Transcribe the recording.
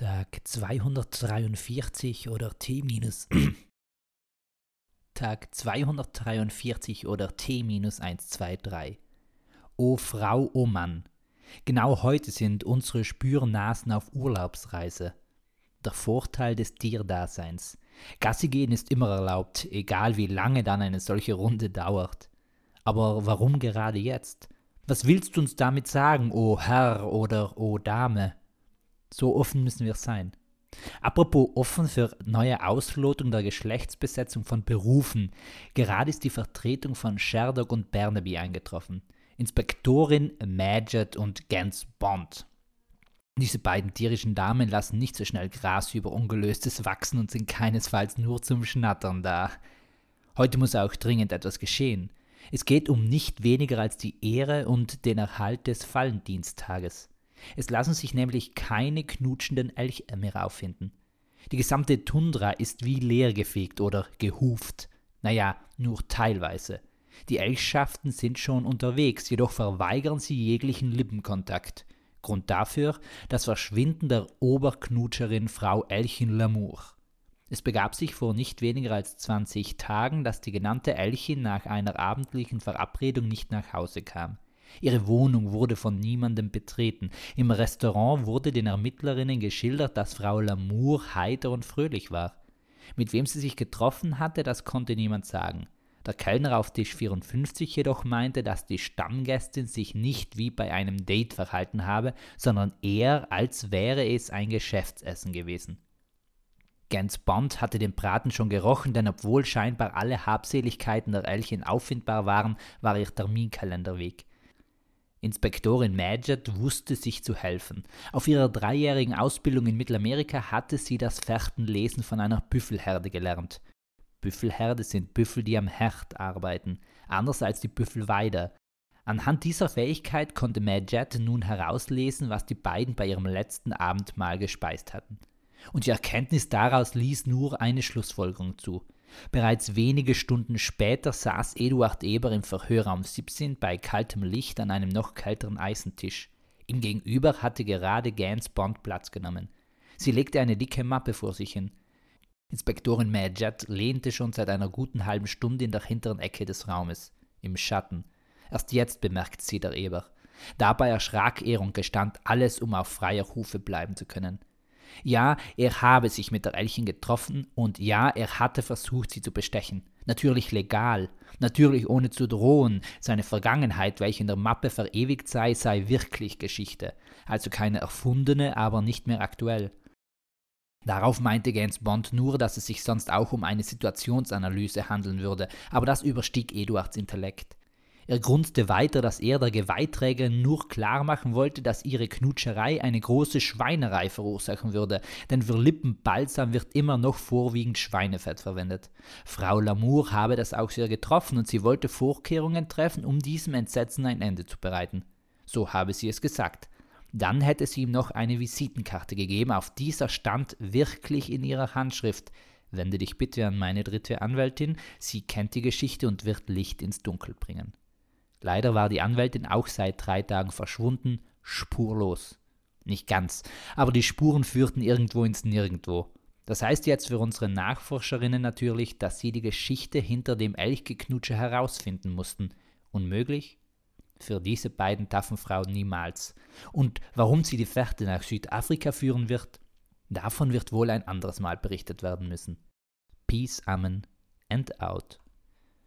Tag 243 oder T minus Tag 243 oder T minus 123. O Frau, o Mann, genau heute sind unsere Spürnasen auf Urlaubsreise. Der Vorteil des Tierdaseins. Gassi gehen ist immer erlaubt, egal wie lange dann eine solche Runde dauert. Aber warum gerade jetzt? Was willst du uns damit sagen, o Herr oder o Dame? So offen müssen wir sein. Apropos offen für neue Auslotung der Geschlechtsbesetzung von Berufen. Gerade ist die Vertretung von Sherlock und Barnaby eingetroffen. Inspektorin Madget und Gans Bond. Diese beiden tierischen Damen lassen nicht so schnell Gras über Ungelöstes wachsen und sind keinesfalls nur zum Schnattern da. Heute muss auch dringend etwas geschehen. Es geht um nicht weniger als die Ehre und den Erhalt des Fallendiensttages. Es lassen sich nämlich keine knutschenden Elche mehr. Die gesamte Tundra ist wie leergefegt oder gehuft. Naja, nur teilweise. Die Elchschaften sind schon unterwegs, jedoch verweigern sie jeglichen Lippenkontakt. Grund dafür das Verschwinden der Oberknutscherin Frau Elchin Lamour. Es begab sich vor nicht weniger als 20 Tagen, dass die genannte Elchin nach einer abendlichen Verabredung nicht nach Hause kam. Ihre Wohnung wurde von niemandem betreten. Im Restaurant wurde den Ermittlerinnen geschildert, dass Frau Lamour heiter und fröhlich war. Mit wem sie sich getroffen hatte, das konnte niemand sagen. Der Kellner auf Tisch 54 jedoch meinte, dass die Stammgästin sich nicht wie bei einem Date verhalten habe, sondern eher als wäre es ein Geschäftsessen gewesen. Gens Bond hatte den Braten schon gerochen, denn obwohl scheinbar alle Habseligkeiten der Elchen auffindbar waren, war ihr Terminkalender weg. Inspektorin Madgett wusste sich zu helfen. Auf ihrer dreijährigen Ausbildung in Mittelamerika hatte sie das Fährtenlesen von einer Büffelherde gelernt. Büffelherde sind Büffel, die am Herd arbeiten, anders als die Büffelweider. Anhand dieser Fähigkeit konnte Madgett nun herauslesen, was die beiden bei ihrem letzten Abendmahl gespeist hatten. Und die Erkenntnis daraus ließ nur eine Schlussfolgerung zu. Bereits wenige Stunden später saß Eduard Eber im Verhörraum 17 bei kaltem Licht an einem noch kälteren Eisentisch. Ihm gegenüber hatte gerade Gans Bond Platz genommen. Sie legte eine dicke Mappe vor sich hin. Inspektorin Madgett lehnte schon seit einer guten halben Stunde in der hinteren Ecke des Raumes, im Schatten. Erst jetzt bemerkte sie der Eber. Dabei erschrak er und gestand alles, um auf freier Hufe bleiben zu können. Ja, er habe sich mit der Elchen getroffen und ja, er hatte versucht, sie zu bestechen. Natürlich legal, natürlich ohne zu drohen. Seine Vergangenheit, welche in der Mappe verewigt sei, sei wirklich Geschichte. Also keine erfundene, aber nicht mehr aktuell. Darauf meinte James Bond nur, dass es sich sonst auch um eine Situationsanalyse handeln würde, aber das überstieg Eduards Intellekt. Er grunzte weiter, dass er der Geweihträgerin nur klar machen wollte, dass ihre Knutscherei eine große Schweinerei verursachen würde, denn für Lippenbalsam wird immer noch vorwiegend Schweinefett verwendet. Frau Lamour habe das auch sehr getroffen und sie wollte Vorkehrungen treffen, um diesem Entsetzen ein Ende zu bereiten. So habe sie es gesagt. Dann hätte sie ihm noch eine Visitenkarte gegeben, auf dieser stand wirklich in ihrer Handschrift Wende dich bitte an meine dritte Anwältin, sie kennt die Geschichte und wird Licht ins Dunkel bringen. Leider war die Anwältin auch seit drei Tagen verschwunden, spurlos. Nicht ganz, aber die Spuren führten irgendwo ins Nirgendwo. Das heißt jetzt für unsere Nachforscherinnen natürlich, dass sie die Geschichte hinter dem Elchgeknutsche herausfinden mussten. Unmöglich? Für diese beiden taffen Frauen niemals. Und warum sie die Fährte nach Südafrika führen wird, davon wird wohl ein anderes Mal berichtet werden müssen. Peace, Amen and out.